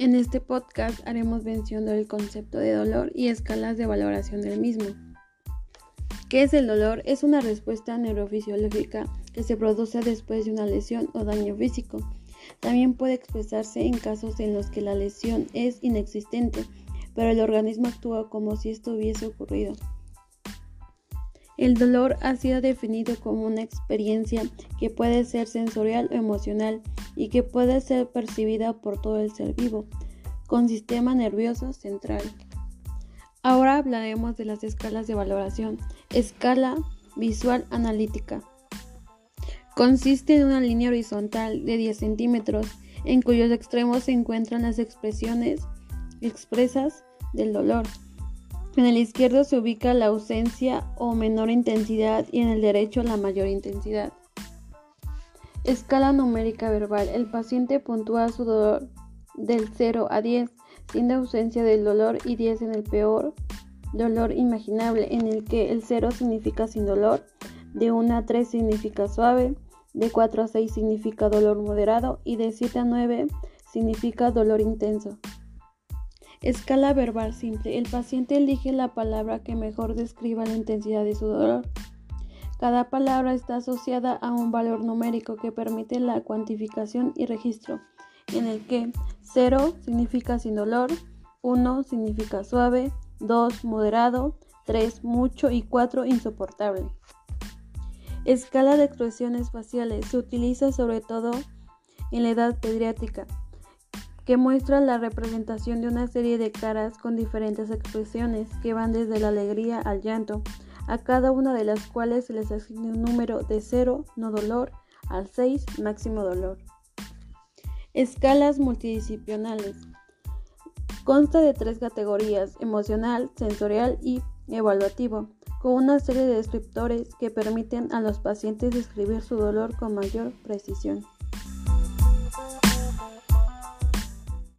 En este podcast haremos mención del concepto de dolor y escalas de valoración del mismo. ¿Qué es el dolor? Es una respuesta neurofisiológica que se produce después de una lesión o daño físico. También puede expresarse en casos en los que la lesión es inexistente, pero el organismo actúa como si esto hubiese ocurrido. El dolor ha sido definido como una experiencia que puede ser sensorial o emocional y que puede ser percibida por todo el ser vivo, con sistema nervioso central. Ahora hablaremos de las escalas de valoración. Escala visual analítica. Consiste en una línea horizontal de 10 centímetros en cuyos extremos se encuentran las expresiones expresas del dolor. En el izquierdo se ubica la ausencia o menor intensidad y en el derecho la mayor intensidad. Escala numérica verbal. El paciente puntúa su dolor del 0 a 10, siendo ausencia del dolor y 10 en el peor dolor imaginable, en el que el 0 significa sin dolor, de 1 a 3 significa suave, de 4 a 6 significa dolor moderado y de 7 a 9 significa dolor intenso. Escala verbal simple. El paciente elige la palabra que mejor describa la intensidad de su dolor. Cada palabra está asociada a un valor numérico que permite la cuantificación y registro, en el que 0 significa sin dolor, 1 significa suave, 2 moderado, 3 mucho y 4 insoportable. Escala de expresiones faciales se utiliza sobre todo en la edad pediátrica que muestra la representación de una serie de caras con diferentes expresiones que van desde la alegría al llanto, a cada una de las cuales se les asigna un número de 0, no dolor, al 6, máximo dolor. Escalas multidisciplinares. Consta de tres categorías, emocional, sensorial y evaluativo, con una serie de descriptores que permiten a los pacientes describir su dolor con mayor precisión.